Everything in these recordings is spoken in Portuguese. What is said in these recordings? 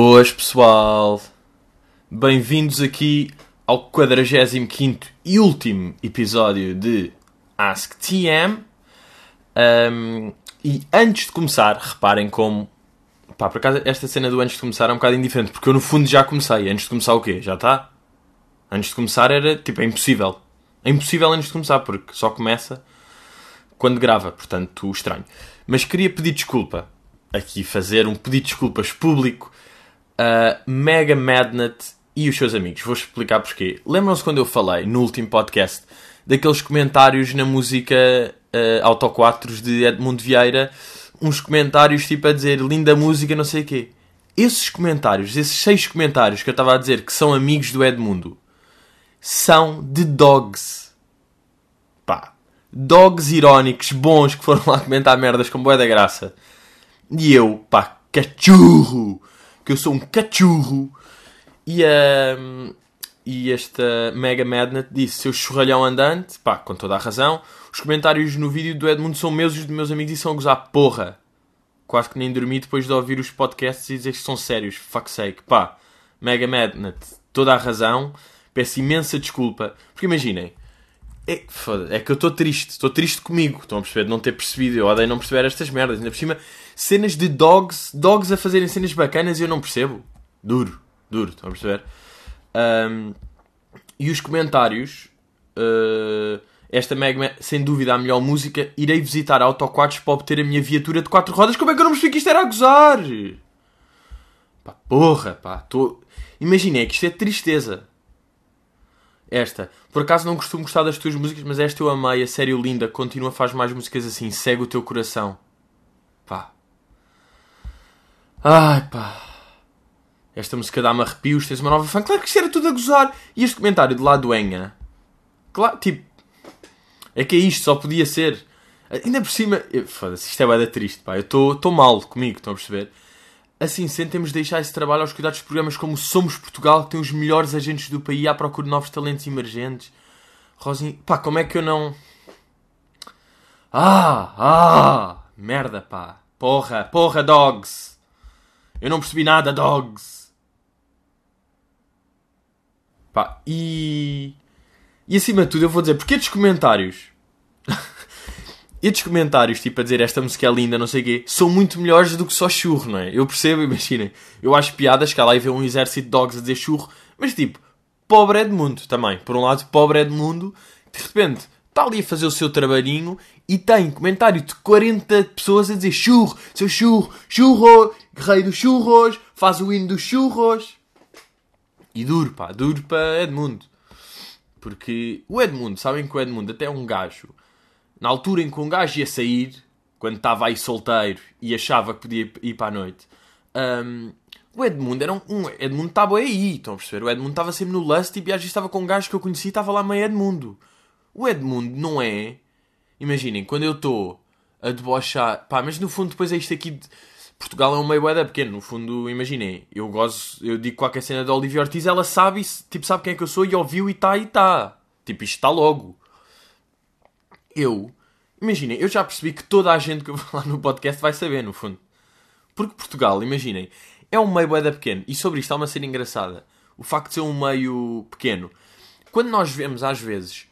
Boas pessoal, bem-vindos aqui ao 45 e último episódio de Ask TM. Um, e antes de começar, reparem como. Pá, por acaso esta cena do antes de começar é um bocado indiferente, porque eu no fundo já comecei. Antes de começar o quê? Já está? Antes de começar era tipo, é impossível. É impossível antes de começar, porque só começa quando grava, portanto, estranho. Mas queria pedir desculpa. Aqui fazer um pedido de desculpas público a Mega Madnet e os seus amigos. Vou explicar porquê. Lembram-se quando eu falei no último podcast daqueles comentários na música uh, Auto 4 de Edmundo Vieira? Uns comentários tipo a dizer linda música, não sei o quê. Esses comentários, esses seis comentários que eu estava a dizer que são amigos do Edmundo, são de dogs. Pá. Dogs irónicos, bons, que foram lá comentar merdas com boa da graça. E eu, pá, cachorro! Que eu sou um cachorro. E, uh, e esta Mega Madnet disse: seu churralhão andante, pá, com toda a razão. Os comentários no vídeo do Edmundo são meus e os dos meus amigos e são a gozar porra. Quase que nem dormi depois de ouvir os podcasts e dizer que são sérios. Fuck sake. Pá, Mega Madnet, toda a razão. Peço imensa desculpa. Porque imaginem, é, é que eu estou triste. Estou triste comigo. Estão a perceber de não ter percebido. Eu odeio não perceber estas merdas. Ainda por cima, cenas de dogs, dogs a fazerem cenas bacanas e eu não percebo. Duro, duro. Estão a perceber? Um, e os comentários. Uh, esta Mega, sem dúvida, a melhor música. Irei visitar Autoquads para obter a minha viatura de quatro rodas. Como é que eu não percebi que isto era a gozar? Pá, porra, pá. Tô... Imaginei que isto é tristeza. Esta. Por acaso não costumo gostar das tuas músicas, mas esta eu amei, a sério linda. Continua, faz mais músicas assim. Segue o teu coração. Pá. Ai pá. Esta música dá-me arrepios. Tens uma nova fã. Claro que isto era tudo a gozar. E este comentário de Ladoenha. Claro, tipo. É que é isto, só podia ser. Ainda por cima. Foda-se, isto é bada triste, pá. Eu estou mal comigo, estão a perceber? Assim sendo, temos de deixar esse trabalho aos cuidados de programas como Somos Portugal, que tem os melhores agentes do país à procura de novos talentos emergentes. Rosinha. Pá, como é que eu não. Ah! Ah! Merda, pá. Porra, porra, dogs! Eu não percebi nada, dogs! Pá, e. E acima de tudo, eu vou dizer, porque estes comentários estes comentários, tipo, a dizer esta música é linda, não sei o quê, são muito melhores do que só churro, não é? Eu percebo, imaginem. Eu acho piadas que há lá e vê um exército de dogs a dizer churro, mas tipo, pobre Edmundo também. Por um lado, pobre Edmundo, de repente, está ali a fazer o seu trabalhinho e tem comentário de 40 pessoas a dizer churro, seu churro, churro, rei dos churros, faz o hino dos churros. E duro, pá, duro para Edmundo. Porque o Edmundo, sabem que o Edmundo até é um gajo na altura em que um gajo ia sair, quando estava aí solteiro e achava que podia ir para a noite, um, o Edmundo era um. um Edmundo estava aí, estão a perceber? O Edmundo estava sempre no lust e às vezes estava com um gajo que eu conhecia e estava lá meio Edmundo. O Edmundo não é. Imaginem, quando eu estou a debochar. Pá, mas no fundo depois é isto aqui. De... Portugal é um meio boeda pequeno, no fundo, imaginem, eu gosto, eu digo qualquer cena da Olivia Ortiz, ela sabe, tipo, sabe quem é que eu sou e ouviu e está e está. Tipo, isto está logo eu, imaginem, eu já percebi que toda a gente que eu falar no podcast vai saber, no fundo. Porque Portugal, imaginem, é um meio boeda pequeno. E sobre isto há uma cena engraçada. O facto de ser um meio pequeno. Quando nós vemos, às vezes,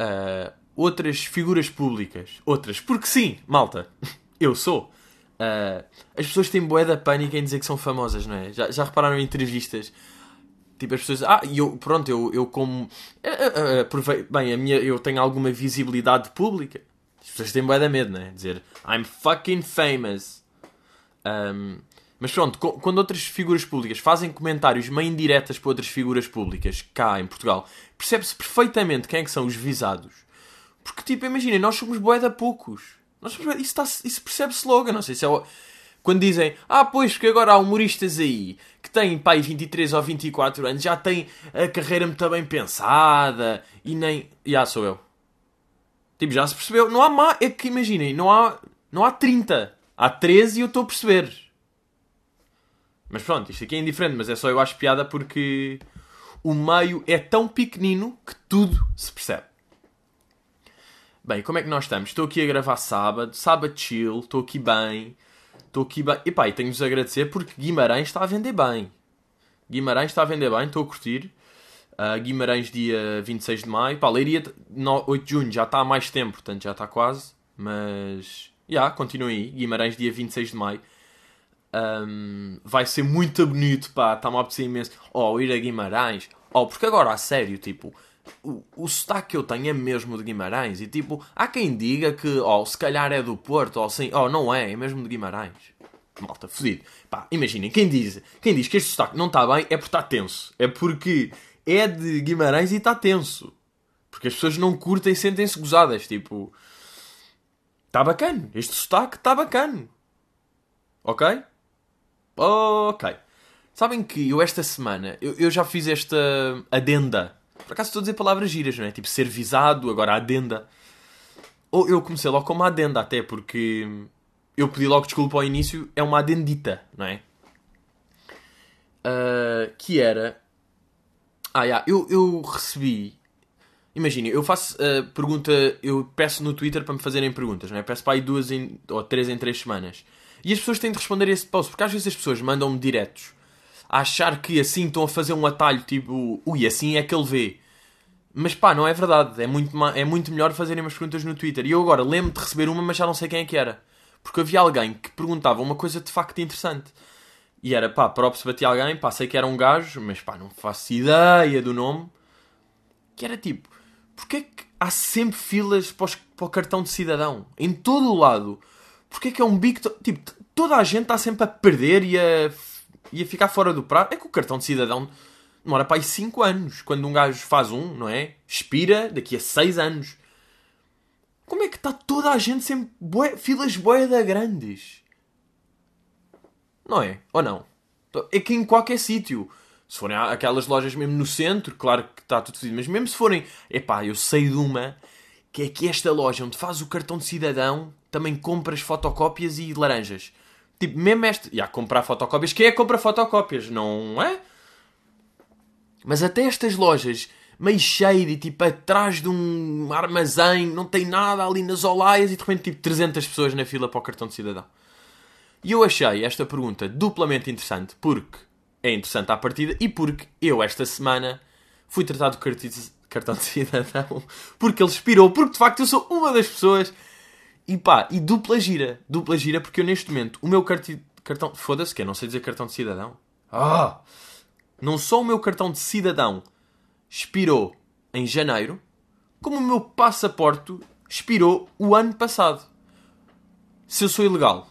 uh, outras figuras públicas, outras, porque sim, malta, eu sou. Uh, as pessoas têm boeda pânico em dizer que são famosas, não é? Já, já repararam em entrevistas Tipo, as pessoas. Ah, e eu, pronto, eu, eu como. Uh, bem, a minha, eu tenho alguma visibilidade pública. As pessoas têm bué da medo, né? Dizer I'm fucking famous. Um, mas pronto, quando outras figuras públicas fazem comentários meio indiretas para outras figuras públicas cá em Portugal, percebe-se perfeitamente quem é que são os visados. Porque, tipo, imaginem, nós somos bué da poucos. Nós somos, isso, isso percebe-se logo. Não sei se é. O, quando dizem, ah, pois, que agora há humoristas aí que têm, pai, 23 ou 24 anos, já têm a carreira muito bem pensada e nem. Já sou eu. Tipo, já se percebeu. Não há má. É que imaginem, não há, não há 30. Há 13 e eu estou a perceber. Mas pronto, isto aqui é indiferente, mas é só eu acho piada porque o meio é tão pequenino que tudo se percebe. Bem, como é que nós estamos? Estou aqui a gravar sábado, sábado chill, estou aqui bem. Estou aqui bem. Epá, e tenho-vos a agradecer porque Guimarães está a vender bem. Guimarães está a vender bem, estou a curtir. Uh, Guimarães, dia 26 de maio. Pá, Leiria, 8 de junho, já está há mais tempo, portanto já está quase. Mas. Já, yeah, continuem aí. Guimarães, dia 26 de maio. Um, vai ser muito bonito, pá. Está-me a apetecer imenso. Oh, ir a Guimarães. Oh, porque agora, a sério, tipo. O, o sotaque que eu tenho é mesmo de Guimarães. E tipo, há quem diga que, oh, se calhar é do Porto, ou assim. Oh, não é, é mesmo de Guimarães. Malta, fodido. Pá, imaginem, quem diz, quem diz que este sotaque não está bem é porque está tenso. É porque é de Guimarães e está tenso. Porque as pessoas não curtem e sentem-se gozadas. Tipo, está bacana. Este sotaque está bacana. Ok? Ok. Sabem que eu esta semana, eu, eu já fiz esta adenda. Por acaso estou a dizer palavras giras, não é? Tipo ser visado, agora adenda. Ou eu comecei logo com uma adenda até, porque eu pedi logo desculpa ao início, é uma adendita, não é? Uh, que era ah, yeah, eu, eu recebi. Imagina, eu faço uh, pergunta, eu peço no Twitter para me fazerem perguntas, não é? Peço para aí duas em, ou três em três semanas. E as pessoas têm de responder a esse post, porque às vezes as pessoas mandam-me diretos achar que assim estão a fazer um atalho, tipo, ui, assim é que ele vê. Mas pá, não é verdade. É muito, é muito melhor fazerem umas perguntas no Twitter. E eu agora lembro de receber uma, mas já não sei quem é que era. Porque havia alguém que perguntava uma coisa de facto interessante. E era, pá, props batia alguém, pá, sei que era um gajo, mas pá, não faço ideia do nome. Que era tipo, porque é que há sempre filas para, o cartão de cidadão? Em todo o lado. Porque é que é um bico... Tipo, toda a gente está sempre a perder e a, e a ficar fora do prato. É que o cartão de cidadão demora para aí 5 anos. Quando um gajo faz um, não é? Expira daqui a 6 anos. Como é que está toda a gente sempre... Bué, filas boeda grandes? Não é? Ou não? É que em qualquer sítio. Se forem aquelas lojas mesmo no centro, claro que está tudo fedido. Mas mesmo se forem... Epá, eu sei de uma que é que esta loja onde faz o cartão de cidadão também compras fotocópias e laranjas. Tipo, mesmo este... Já, comprar fotocópias. Quem é que compra fotocópias? Não é? Mas até estas lojas meio shady, tipo atrás de um armazém, não tem nada ali nas olaias e de repente tipo 300 pessoas na fila para o cartão de cidadão. E eu achei esta pergunta duplamente interessante porque é interessante à partida e porque eu esta semana fui tratado de cartão de cidadão porque ele expirou, porque de facto eu sou uma das pessoas e pá, e dupla gira, dupla gira porque eu neste momento o meu cartão, cartão foda-se que eu não sei dizer cartão de cidadão. Ah! Não só o meu cartão de cidadão expirou em janeiro, como o meu passaporte expirou o ano passado. Se eu sou ilegal,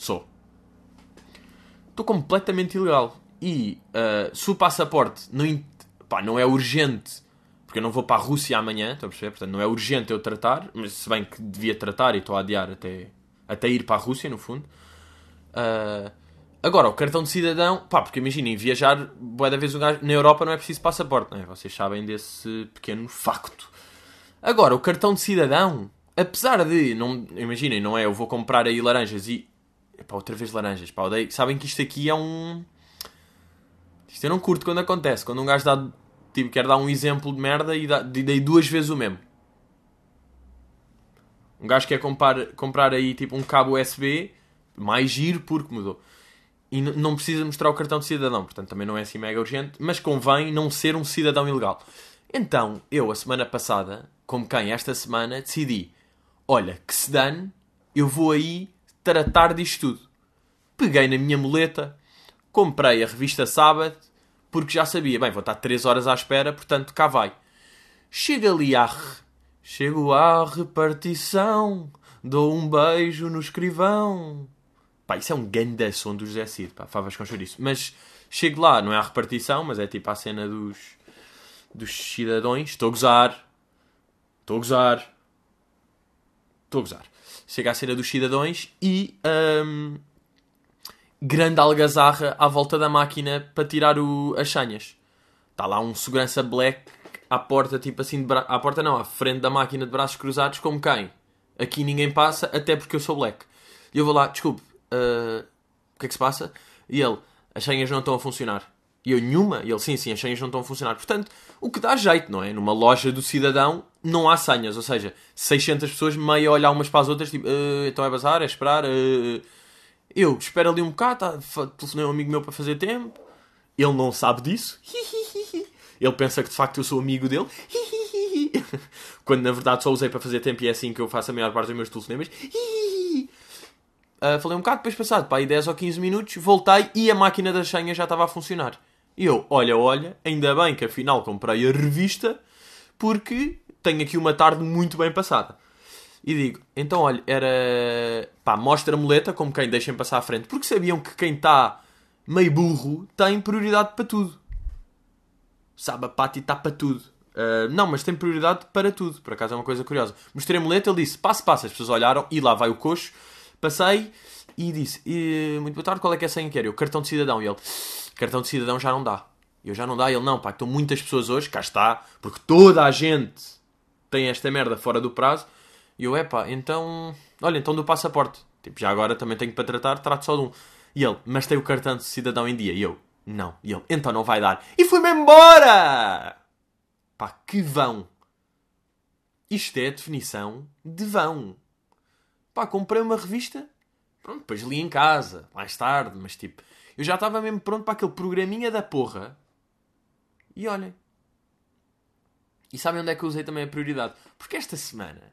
Sou. Estou completamente ilegal. E uh, se o passaporte não, pá, não é urgente, porque eu não vou para a Rússia amanhã, estou a perceber? Portanto, não é urgente eu tratar, mas se bem que devia tratar e estou a adiar até, até ir para a Rússia, no fundo. Uh, agora, o cartão de cidadão, pá, porque imaginem, viajar, boa da vez um gajo, na Europa não é preciso passaporte, não é? Vocês sabem desse pequeno facto. Agora, o cartão de cidadão, apesar de, não, imaginem, não é? Eu vou comprar aí laranjas e Epá, outra vez laranjas. Pá, odeio. Sabem que isto aqui é um. Isto eu não curto quando acontece. Quando um gajo dá. Tipo, quer dar um exemplo de merda e, e dei duas vezes o mesmo. Um gajo quer comprar, comprar aí tipo um cabo USB mais giro porque mudou. E não precisa mostrar o cartão de cidadão, portanto também não é assim mega urgente, mas convém não ser um cidadão ilegal. Então, eu a semana passada, como quem esta semana, decidi: olha, que se dane, eu vou aí tratar disto tudo. Peguei na minha muleta, comprei a revista Sábado, porque já sabia, bem, vou estar 3 horas à espera, portanto cá vai. Chega ali à. Chego à repartição, dou um beijo no escrivão. Pá, isso é um grande som do José Cid, pá, favas com chouriço. Mas chego lá, não é a repartição, mas é tipo a cena dos, dos cidadãos. Estou a gozar. Estou a gozar. Estou a gozar chega à cena dos cidadãos e um, grande algazarra à volta da máquina para tirar o, as senhas. Está lá um segurança black à porta, tipo assim, bra... à porta não, à frente da máquina de braços cruzados, como quem? Aqui ninguém passa, até porque eu sou black. E eu vou lá, desculpe, uh, o que é que se passa? E ele, as senhas não estão a funcionar. E eu, nenhuma? E ele, sim, sim, as senhas não estão a funcionar. Portanto, o que dá jeito, não é? Numa loja do cidadão não há senhas. Ou seja, 600 pessoas meio a olhar umas para as outras, tipo, uh, então é bazar, é esperar. Uh, Eu espero ali um bocado, tá, telefonei um amigo meu para fazer tempo. Ele não sabe disso. Ele pensa que de facto eu sou amigo dele. Quando na verdade só usei para fazer tempo e é assim que eu faço a maior parte dos meus telefonemas. Ah, falei um bocado, depois passado, pá, aí 10 ou 15 minutos, voltei e a máquina das senhas já estava a funcionar. E eu, olha, olha, ainda bem que afinal comprei a revista, porque tenho aqui uma tarde muito bem passada. E digo, então olha, era. pá, mostra a muleta como quem deixem passar à frente, porque sabiam que quem está meio burro tem prioridade para tudo. Sabe, a Pati está para tudo. Ah, não, mas tem prioridade para tudo. Por acaso é uma coisa curiosa. Mostrei a muleta, ele disse, passo, passo. As pessoas olharam e lá vai o coxo. Passei e disse, "E, muito boa tarde, qual é que é a senha que quer? Eu, cartão de cidadão. E ele, cartão de cidadão já não dá. Eu já não dá. Ele, não, pá, estão muitas pessoas hoje, cá está, porque toda a gente tem esta merda fora do prazo. E eu, é pá, então, olha, então do passaporte. Tipo, já agora também tenho para tratar, trato só de um. E ele, mas tem o cartão de cidadão em dia. E eu, não. E ele, então não vai dar. E fui-me embora! Pá, que vão. Isto é a definição de vão. Pá, comprei uma revista. Pronto, depois li em casa, mais tarde, mas tipo, eu já estava mesmo pronto para aquele programinha da porra. E olhem. E sabem onde é que eu usei também a prioridade? Porque esta semana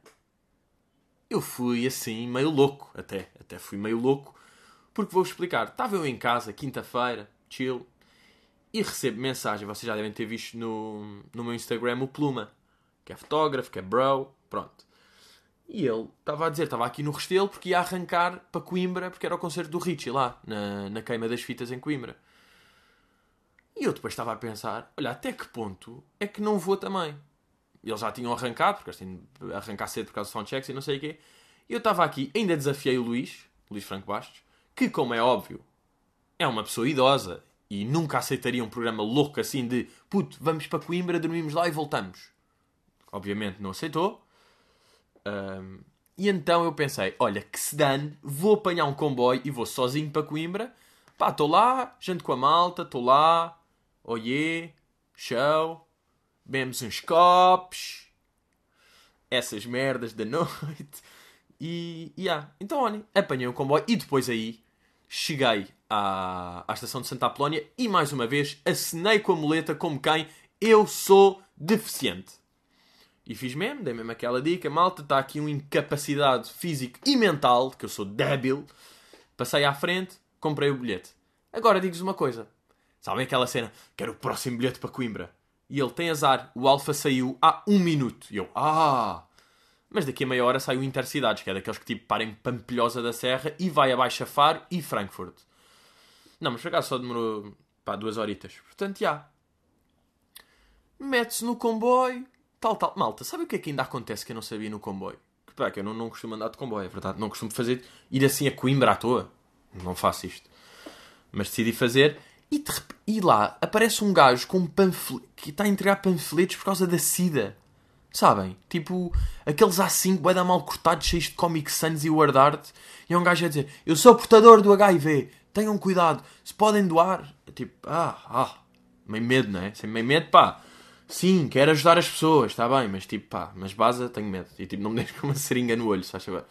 eu fui assim, meio louco, até. Até fui meio louco. Porque vou explicar. Estava eu em casa, quinta-feira, chill, e recebo mensagem. Vocês já devem ter visto no, no meu Instagram o Pluma, que é fotógrafo, que é bro, pronto. E ele estava a dizer, estava aqui no Restelo porque ia arrancar para Coimbra, porque era o concerto do Richie lá, na, na queima das fitas em Coimbra. E eu depois estava a pensar, olha, até que ponto é que não vou também? Eles já tinham arrancado, porque eles têm de arrancar cedo por causa de soundchecks e não sei o quê. E eu estava aqui, ainda desafiei o Luís, Luís Franco Bastos, que, como é óbvio, é uma pessoa idosa e nunca aceitaria um programa louco assim de puto, vamos para Coimbra, dormimos lá e voltamos. Obviamente não aceitou. Ahm, e então eu pensei, olha, que se dane, vou apanhar um comboio e vou sozinho para Coimbra. Pá, estou lá, janto com a malta, estou lá, oiê, show, bebemos uns copos, essas merdas da noite. E, e yeah. então olhem, apanhei o comboio e depois aí cheguei à, à estação de Santa Apolónia e mais uma vez acenei com a muleta como quem eu sou deficiente. E fiz mesmo, dei mesmo aquela dica, malta, está aqui uma incapacidade física e mental, que eu sou débil. Passei à frente, comprei o bilhete. Agora digo-vos uma coisa. Sabem aquela cena? Quero o próximo bilhete para Coimbra. E ele tem azar, o Alfa saiu há um minuto. E eu, ah! Mas daqui a meia hora sai o Intercidades, que é daqueles que tipo parem Pampilhosa da Serra e vai abaixo a Faro e Frankfurt. Não, mas por só demorou pá, duas horitas. Portanto, já. Mete-se no comboio, tal, tal. Malta, sabe o que é que ainda acontece que eu não sabia no comboio? Que, pá, que eu não, não costumo andar de comboio, é verdade. Não costumo fazer, ir assim a Coimbra à toa. Não faço isto. Mas decidi fazer e, e lá aparece um gajo com um panfleto que está a entregar panfletos por causa da SIDA. Sabem? Tipo, aqueles A5 vai dar mal cortados, cheios de Comic Sans e Word Art. E é um gajo a dizer: Eu sou portador do HIV, tenham cuidado, se podem doar. Tipo, ah, ah, meio medo, não é? Sem meio medo, pá. Sim, quero ajudar as pessoas, está bem, mas tipo, pá, mas base, tenho medo. E tipo, não me deixes com uma seringa no olho, saber.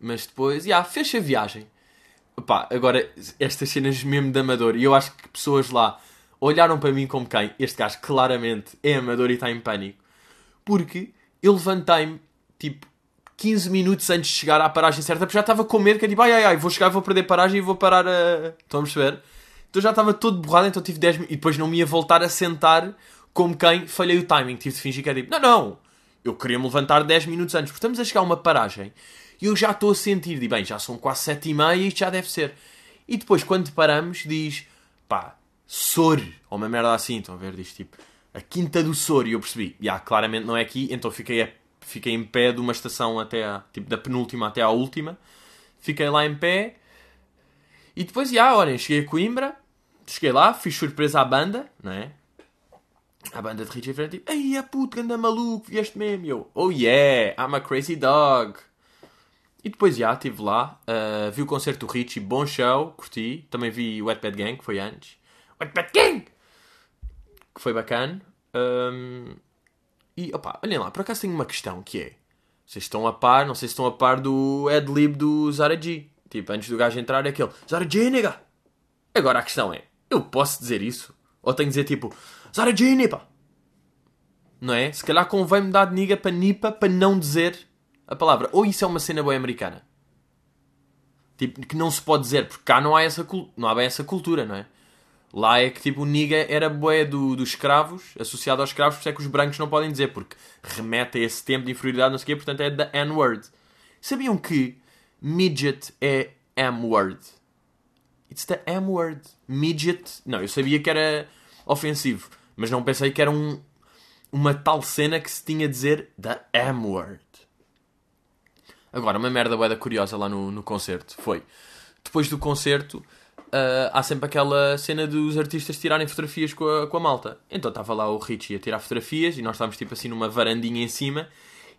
Mas depois, já, fecha a viagem. Pá, agora, estas cenas mesmo de amador, e eu acho que pessoas lá olharam para mim como quem? Este gajo claramente é amador e está em pânico. Porque eu levantei-me, tipo, 15 minutos antes de chegar à paragem certa, porque já estava com medo, que é tipo, ai ai ai, vou chegar, vou perder paragem e vou parar a... Estão a perceber? Então já estava todo borrado, então tive 10 minutos, e depois não me ia voltar a sentar como quem falhei o timing, tive de fingir que é tipo, não, não, eu queria me levantar 10 minutos antes, porque estamos a chegar a uma paragem, e eu já estou a sentir, de bem, já são quase 7 e meia, isto já deve ser. E depois, quando paramos, diz, pá, Sor, ou uma merda assim, estão a ver, diz tipo, a Quinta do Sor, e eu percebi, já, claramente não é aqui, então fiquei, a- fiquei em pé de uma estação até a, tipo, da penúltima até à última, fiquei lá em pé, e depois, já, olhem, cheguei a Coimbra, cheguei lá, fiz surpresa à banda, não é? A banda de Richie Fred, tipo, ei, a puto, anda maluco, vieste mesmo, eu, oh yeah, I'm a crazy dog. E depois, já, estive lá, uh, vi o concerto do Richie, bom show, curti. Também vi o Wet Bad Gang, que foi antes. Wet Bad Gang! Que foi bacana. Um, e, opá, olhem lá, por acaso tenho uma questão, que é... Vocês estão a par, não sei se estão a par do ad-lib do Zara G. Tipo, antes do gajo entrar é aquele Zarajini, nigga. Agora a questão é, eu posso dizer isso? Ou tenho que dizer tipo Zarajini, pá. Não é? Se calhar convém-me dar de niga para nipa para não dizer a palavra. Ou isso é uma cena boa americana. Tipo, que não se pode dizer, porque cá não há, essa, não há bem essa cultura, não é? Lá é que tipo o niga era boé do, dos escravos, associado aos escravos, por isso é que os brancos não podem dizer, porque remete a esse tempo de inferioridade, não sei o quê, portanto é da N-word. Sabiam que midget é M-word? It's the M-word. Midget. Não, eu sabia que era ofensivo, mas não pensei que era um, uma tal cena que se tinha a dizer da M-word. Agora, uma merda boeda curiosa lá no, no concerto foi. Depois do concerto, uh, há sempre aquela cena dos artistas tirarem fotografias com a, com a malta. Então estava lá o Richie a tirar fotografias e nós estávamos tipo assim numa varandinha em cima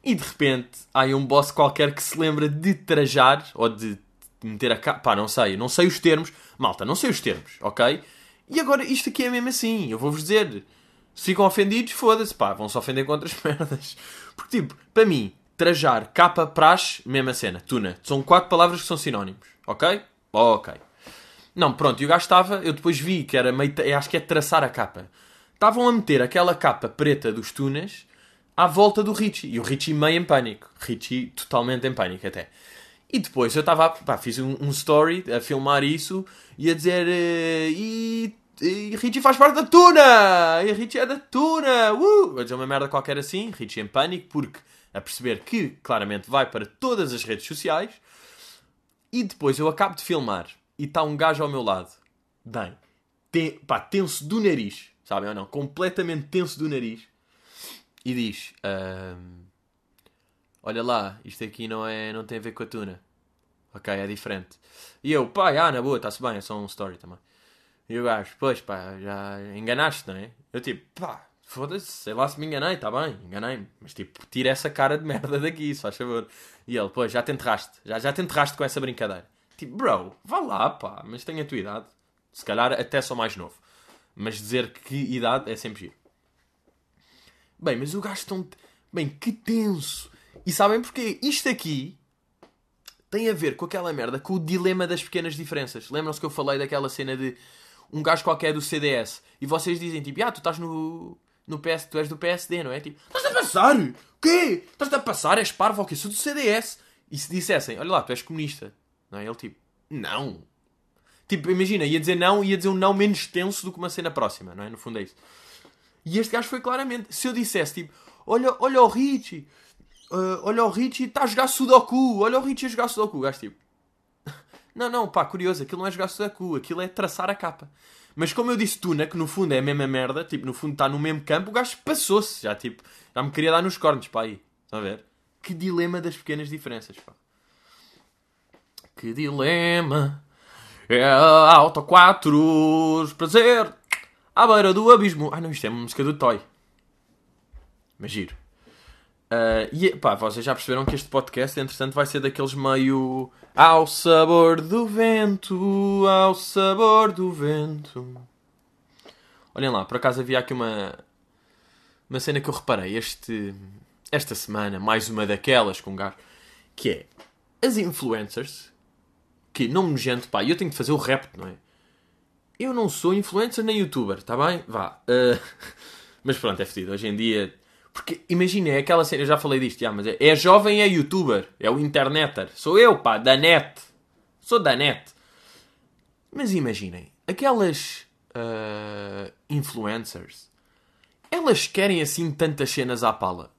e de repente há um boss qualquer que se lembra de trajar ou de meter a capa. Pá, não sei, não sei os termos. Malta, não sei os termos, ok? E agora isto aqui é mesmo assim. Eu vou-vos dizer. Se ficam ofendidos, foda-se, pá, vão se ofender com outras merdas. Porque, tipo, para mim, trajar, capa, praxe, mesma cena, tuna. São quatro palavras que são sinónimos, ok? Ok. Não, pronto, e o gajo estava, eu depois vi que era meio, acho que é traçar a capa. Estavam a meter aquela capa preta dos tunas à volta do Richie. E o Richie meio em pânico. Richie totalmente em pânico até. E depois eu estava, fiz um, um, story a filmar isso e a dizer uh, e, e Richie faz parte da tuna! E Richie é da tuna! Uh! A dizer uma merda qualquer assim, Richie em pânico, porque a perceber que claramente vai para todas as redes sociais. E depois eu acabo de filmar e está um gajo ao meu lado. Bem, tem, pá, tenso do nariz, sabem ou não? Completamente tenso do nariz. E diz: Olha lá, isto aqui não, é, não tem a ver com a tuna. Ok, é diferente. E eu, pá, ah, na boa, está-se bem, é só um story também. E o gajo, pois pá, já enganaste, não é? Eu tipo, pá, foda-se, sei lá se me enganei, está bem, enganei-me. Mas tipo, tira essa cara de merda daqui, se faz favor. E ele, pois, já te enterraste, já, já te enterraste com essa brincadeira. Tipo, bro, vá lá, pá, mas tenho a tua idade. Se calhar até sou mais novo. Mas dizer que idade é sempre giro. Bem, mas o gajo tão. Bem, que tenso. E sabem porquê? Isto aqui tem a ver com aquela merda, com o dilema das pequenas diferenças. Lembram-se que eu falei daquela cena de um gajo qualquer do CDS e vocês dizem tipo, ah, tu estás no, no PS, tu és do PSD, não é? Tipo, estás a passar? O quê? Estás a passar? És parvo quê? Sou do CDS. E se dissessem, olha lá, tu és comunista. Não é? Ele tipo, não. Tipo, imagina, ia dizer não, ia dizer um não menos tenso do que uma cena próxima, não é? No fundo é isso. E este gajo foi claramente, se eu dissesse tipo, olha, olha o Richie, uh, olha o Richie, está a jogar Sudoku, olha o Richie a jogar Sudoku. O gajo tipo, não, não, pá, curioso, aquilo não é jogar Sudoku, aquilo é traçar a capa. Mas como eu disse Tuna, que no fundo é a mesma merda, tipo, no fundo está no mesmo campo, o gajo passou-se, já tipo, já me queria dar nos cornos, pá, aí. Estão a ver? Que dilema das pequenas diferenças, pá. Que dilema. É a Auto 4, prazer, à beira do abismo. Ah não, isto é uma música do Toy. Mas giro. Uh, e pá, vocês já perceberam que este podcast, entretanto, vai ser daqueles meio. Ao sabor do vento, ao sabor do vento. Olhem lá, por acaso havia aqui uma. Uma cena que eu reparei este, esta semana, mais uma daquelas com um gajo, que é as influencers que não me gente, pá, eu tenho de fazer o rap, não é? Eu não sou influencer nem youtuber, está bem? Vá. Uh... mas pronto, é fedido. Hoje em dia. Porque imagina, é aquela cena, eu já falei disto, já, mas é, é jovem, é youtuber, é o interneter. Sou eu, pá, da net. Sou da net. Mas imaginem, aquelas uh, influencers, elas querem assim tantas cenas à pala.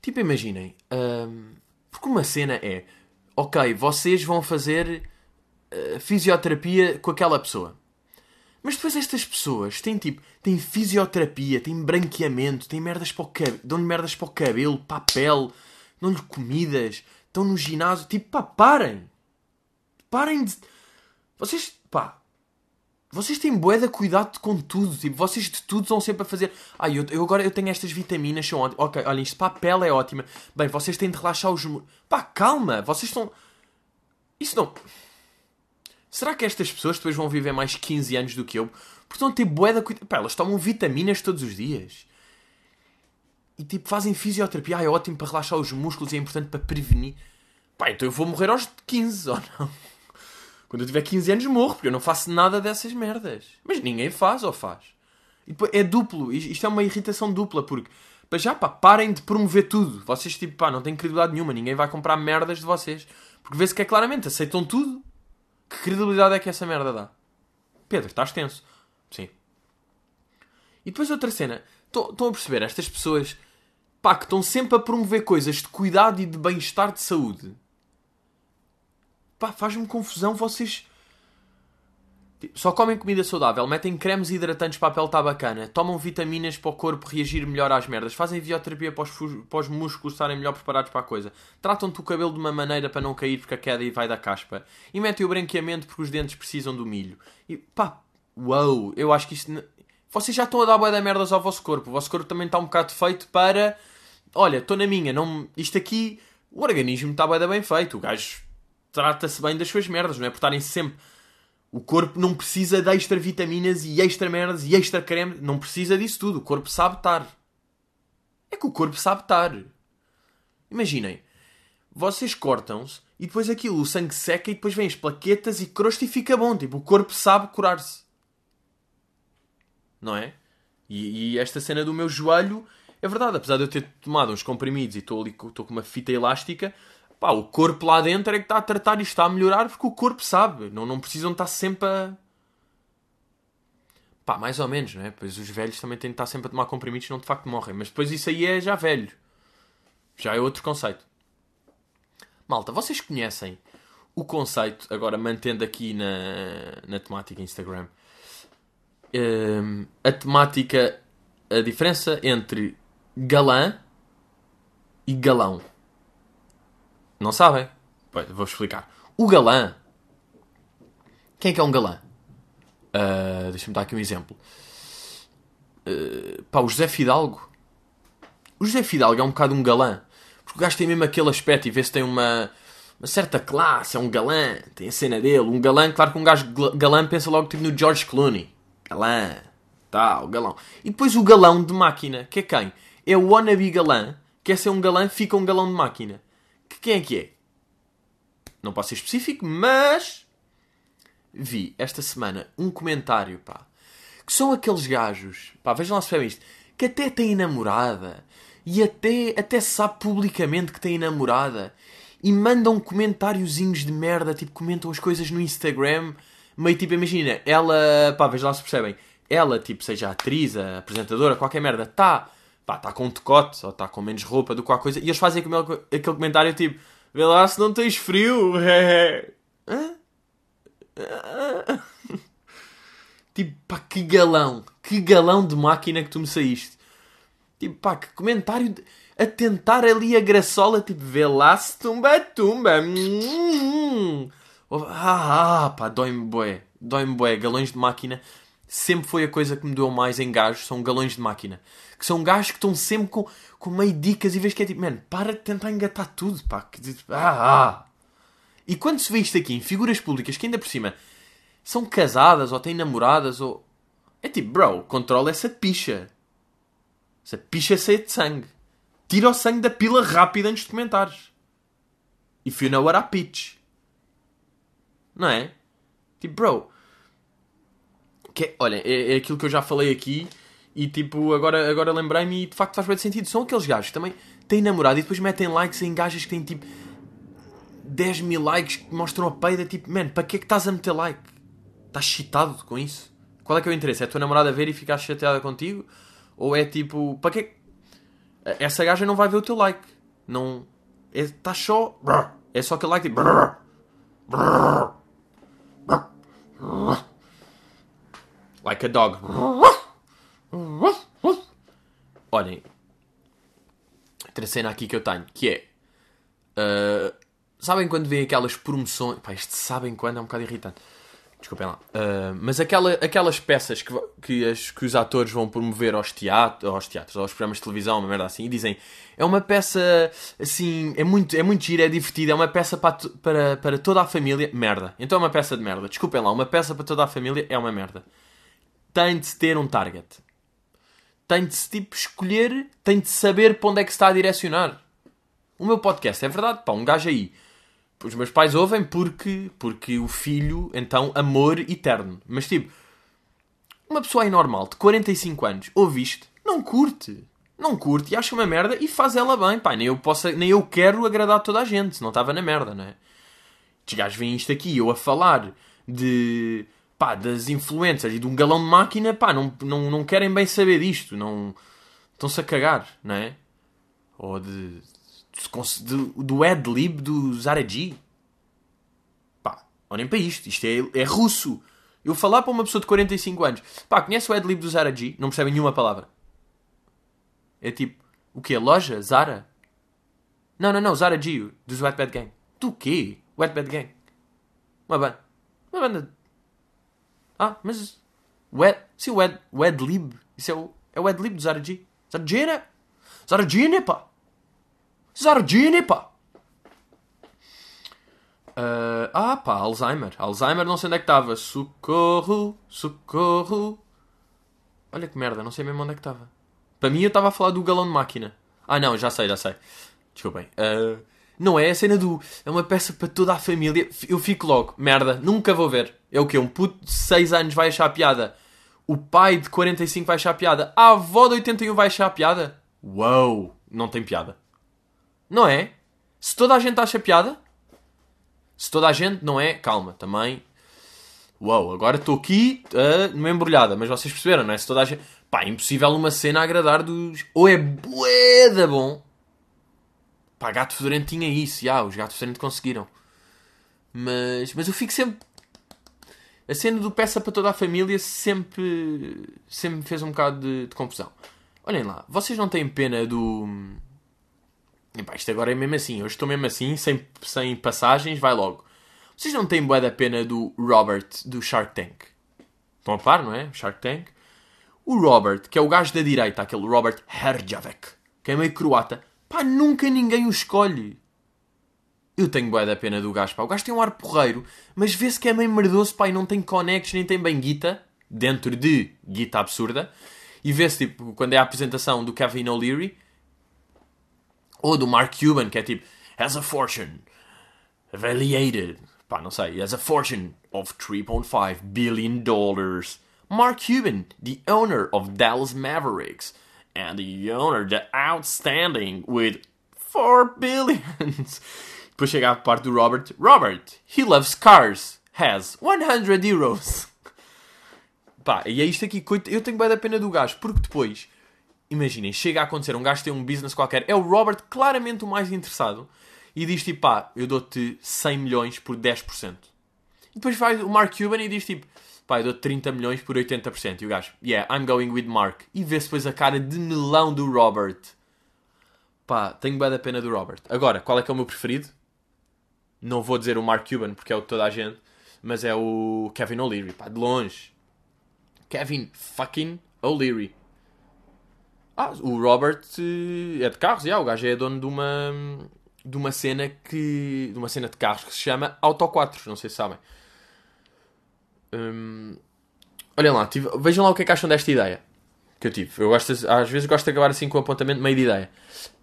Tipo, imaginem, uh, porque uma cena é ok, vocês vão fazer uh, fisioterapia com aquela pessoa. Mas depois estas pessoas têm tipo, têm fisioterapia, têm branqueamento, têm merdas para o cabelo, dão-lhe merdas para o cabelo, pele, dão-lhe comidas, estão no ginásio, tipo, pá, parem. Parem de. Vocês, pá, vocês têm boeda cuidado com tudo. Tipo, vocês de tudo estão sempre a fazer. Ah, eu, eu, agora eu tenho estas vitaminas, são ótimas. Ok, olhem, isto para pele é ótima. Bem, vocês têm de relaxar os. Pá, calma, vocês estão. Isso não. Será que estas pessoas depois vão viver mais 15 anos do que eu? Porque estão a ter boeda cuidado. Pá, elas tomam vitaminas todos os dias. E tipo, fazem fisioterapia. Ah, é ótimo para relaxar os músculos e é importante para prevenir. Pá, então eu vou morrer aos 15, ou não? Quando eu tiver 15 anos morro, porque eu não faço nada dessas merdas. Mas ninguém faz, ou faz? E depois, é duplo. Isto é uma irritação dupla, porque... Para já, pá, parem de promover tudo. Vocês, tipo, pá, não têm credibilidade nenhuma. Ninguém vai comprar merdas de vocês. Porque vê-se que é claramente, aceitam tudo. Que credibilidade é que essa merda dá? Pedro, estás tenso. Sim. E depois outra cena. Estão a perceber? Estas pessoas, pá, que estão sempre a promover coisas de cuidado e de bem-estar de saúde. Pá, faz-me confusão vocês só comem comida saudável, metem cremes hidratantes para a pele estar bacana, tomam vitaminas para o corpo reagir melhor às merdas, fazem bioterapia para os, para os músculos estarem melhor preparados para a coisa, tratam-te o cabelo de uma maneira para não cair porque a queda e vai da caspa, e metem o branqueamento porque os dentes precisam do milho. E pá, uau, eu acho que isto. Vocês já estão a dar boia da merdas ao vosso corpo, o vosso corpo também está um bocado feito para. Olha, estou na minha, não... isto aqui, o organismo está bem feito, o gajo trata-se bem das suas merdas, não é por estarem sempre o corpo não precisa de extra vitaminas e extra merdas e extra creme. Não precisa disso tudo. O corpo sabe estar. É que o corpo sabe estar. Imaginem. Vocês cortam-se e depois aquilo, o sangue seca e depois vêm as plaquetas e crosta e fica bom. Tipo, o corpo sabe curar-se. Não é? E, e, esta cena do meu joelho é verdade. Apesar de eu ter tomado uns comprimidos e estou ali estou com uma fita elástica, Pá, o corpo lá dentro é que está a tratar e está a melhorar porque o corpo sabe. Não, não precisam estar sempre a. Pá, mais ou menos, não é? Pois os velhos também têm de estar sempre a tomar comprimidos, senão de facto morrem. Mas depois isso aí é já velho. Já é outro conceito. Malta, vocês conhecem o conceito, agora mantendo aqui na, na temática Instagram, um, a temática, a diferença entre galã e galão. Não sabem? Vou explicar. O galã. Quem é que é um galã? Uh, Deixa-me dar aqui um exemplo. Uh, pá, o José Fidalgo. O José Fidalgo é um bocado um galã. Porque o gajo tem mesmo aquele aspecto e vê se tem uma, uma certa classe, é um galã, tem a cena dele. Um galã, claro que um gajo galã pensa logo tipo no George Clooney. Galã, tal, galão. E depois o galão de máquina, que é quem? É o wannabe galã, quer ser um galã, fica um galão de máquina. Que quem é que é? Não posso ser específico, mas vi esta semana um comentário, pá, que são aqueles gajos, pá, vejam lá se percebem isto, que até têm namorada e até, até sabe publicamente que têm namorada e mandam comentáriozinhos de merda, tipo, comentam as coisas no Instagram, meio tipo, imagina, ela, pá, vejam lá se percebem, ela, tipo, seja atriz, apresentadora, qualquer merda, tá pá, está com um decote ou está com menos roupa do que qualquer coisa. E eles fazem aquele, aquele comentário tipo: vê lá se não tens frio. Hã? tipo, pá, que galão, que galão de máquina que tu me saíste. Tipo, pá, que comentário de, a tentar ali a graçola, tipo, vê lá se tumba, tumba. Ah, ah, pá, dói-me bué, dói-me bué, galões de máquina sempre foi a coisa que me deu mais em gajos, são galões de máquina. Que são gajos que estão sempre com, com meio dicas e vês que é tipo, mano, para de tentar engatar tudo, pá. Ah, ah. E quando se vê isto aqui em figuras públicas que ainda por cima são casadas ou têm namoradas ou. É tipo, bro, controla essa picha. Essa picha cheia de sangue. Tira o sangue da pila rápida antes de comentares. If you know what I pitch. Não é? Tipo, bro, que é, olha, é, é, aquilo que eu já falei aqui e tipo, agora, agora lembrei-me e de facto faz bem sentido. São aqueles gajos que também têm namorado e depois metem likes em gajas que têm tipo 10 mil likes que mostram a peida. Tipo, man, para que é que estás a meter like? Estás excitado com isso? Qual é que é o interesse? É a tua namorada ver e ficar chateada contigo? Ou é tipo, para que Essa gaja não vai ver o teu like. Não. Está é, só. É só aquele like tipo. Like a dog. Olhem. Outra cena aqui que eu tenho, que é... Uh, sabem quando vêm aquelas promoções... Pá, este sabem quando é um bocado irritante. Desculpem lá. Uh, mas aquela, aquelas peças que, que, as, que os atores vão promover aos teatros, aos teatros, aos programas de televisão, uma merda assim, e dizem é uma peça assim, é muito, é muito gira, é divertida, é uma peça para, para, para toda a família. Merda. Então é uma peça de merda. Desculpem lá, uma peça para toda a família é uma merda tem de ter um target. Tem de se tipo escolher, tem de saber para onde é que se está a direcionar. O meu podcast é verdade, pá, um gajo aí os meus pais ouvem porque, porque o filho, então, amor eterno. Mas tipo, uma pessoa aí normal, de 45 anos, ouve isto, não curte. Não curte e acha uma merda e faz ela bem. Pá, nem eu, posso, nem eu quero agradar toda a gente, se não estava na merda, não é? Estes gajos veem isto aqui, eu a falar de pá, das influências e de um galão de máquina, pá, não, não, não querem bem saber disto, não estão-se a cagar, não é? Ou de, de, do ad-lib do Zara G. Pá, olhem para isto, isto é, é russo. Eu falar para uma pessoa de 45 anos, pá, conhece o ad-lib do Zara G? Não percebem nenhuma palavra. É tipo, o quê? Loja? Zara? Não, não, não, Zara G, dos Wet Bad Gang. Do quê? Wet Bad Gang. Uma banda. Uma banda ah, mas. O Ed, sim, o Ed, o Ed Lib. Isso é o, é o Ed Lib do. Zara G, né? Pá? Né, pá? Uh, ah, pá, Alzheimer. Alzheimer, não sei onde é que estava. Socorro, socorro. Olha que merda, não sei mesmo onde é que estava. Para mim, eu estava a falar do galão de máquina. Ah, não, já sei, já sei. Desculpem. Uh, não é a cena do. É uma peça para toda a família. Eu fico logo, merda, nunca vou ver. É o quê? Um puto de 6 anos vai achar piada. O pai de 45 vai achar piada. A avó de 81 vai achar piada. Uou! Não tem piada. Não é? Se toda a gente acha piada. Se toda a gente não é, calma, também. Uou, agora estou aqui uh, numa embrulhada, mas vocês perceberam, não é? Se toda a gente. Pá, impossível uma cena agradar dos. Ou é bué bom Pá, Gato Fedorento tinha isso, já, os Gatos Fedorento conseguiram. Mas, mas eu fico sempre. A cena do peça para toda a família sempre, sempre me fez um bocado de, de confusão. Olhem lá, vocês não têm pena do. Epá, isto agora é mesmo assim, hoje estou mesmo assim, sem, sem passagens, vai logo. Vocês não têm boa da pena do Robert do Shark Tank? Estão a par, não é? Shark Tank. O Robert, que é o gajo da direita, aquele Robert Herjavec, que é meio croata, Pá, nunca ninguém o escolhe. Eu tenho bué da pena do gajo, pá. O gajo tem um ar porreiro, mas vê-se que é meio merdoso, pá, e não tem connects, nem tem bem guita, dentro de guita absurda. E vê-se, tipo, quando é a apresentação do Kevin O'Leary, ou do Mark Cuban, que é tipo, has a fortune, valuated, pá, não sei, has a fortune of 3.5 billion dollars. Mark Cuban, the owner of Dallas Mavericks, and the owner, the outstanding, with 4 billions. Depois chega a parte do Robert. Robert, he loves cars, has 100 euros. Pá, e é isto aqui. Eu tenho bem da pena do gajo, porque depois, imaginem, chega a acontecer, um gajo tem um business qualquer, é o Robert claramente o mais interessado, e diz tipo, pá, eu dou-te 100 milhões por 10%. E depois vai o Mark Cuban e diz tipo, eu dou 30 milhões por 80%. E o gajo, yeah, I'm going with Mark. E vê-se depois a cara de melão do Robert. Pá, tenho bem da pena do Robert. Agora, qual é que é o meu preferido? Não vou dizer o Mark Cuban, porque é o de toda a gente, mas é o Kevin O'Leary, pá, de longe. Kevin fucking O'Leary. Ah, o Robert eh, é de carros, yeah, o gajo é dono de uma de uma cena que de uma cena de carros que se chama Auto 4, não sei se sabem. Hum, olhem lá, tive, vejam lá o que é que acham desta ideia que eu tive. Eu gosto, às vezes gosto de acabar assim com o apontamento meio de ideia.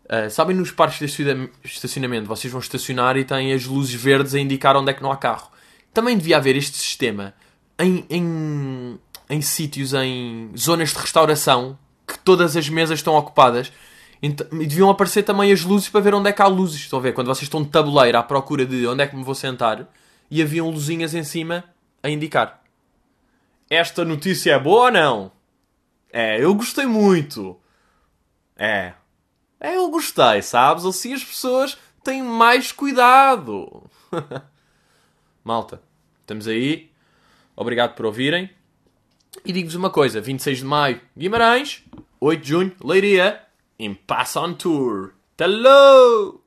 Uh, sabem nos parques de estacionamento, vocês vão estacionar e têm as luzes verdes a indicar onde é que não há carro. Também devia haver este sistema em, em, em sítios, em zonas de restauração, que todas as mesas estão ocupadas. Então, e deviam aparecer também as luzes para ver onde é que há luzes. Estão a ver? Quando vocês estão de tabuleiro à procura de onde é que me vou sentar e haviam luzinhas em cima a indicar. Esta notícia é boa ou não? É, eu gostei muito. É. É, eu gostei, sabes? Assim as pessoas têm mais cuidado. Malta, estamos aí. Obrigado por ouvirem. E digo-vos uma coisa: 26 de maio, Guimarães. 8 de junho, Leiria. Em Pass on Tour. Hello!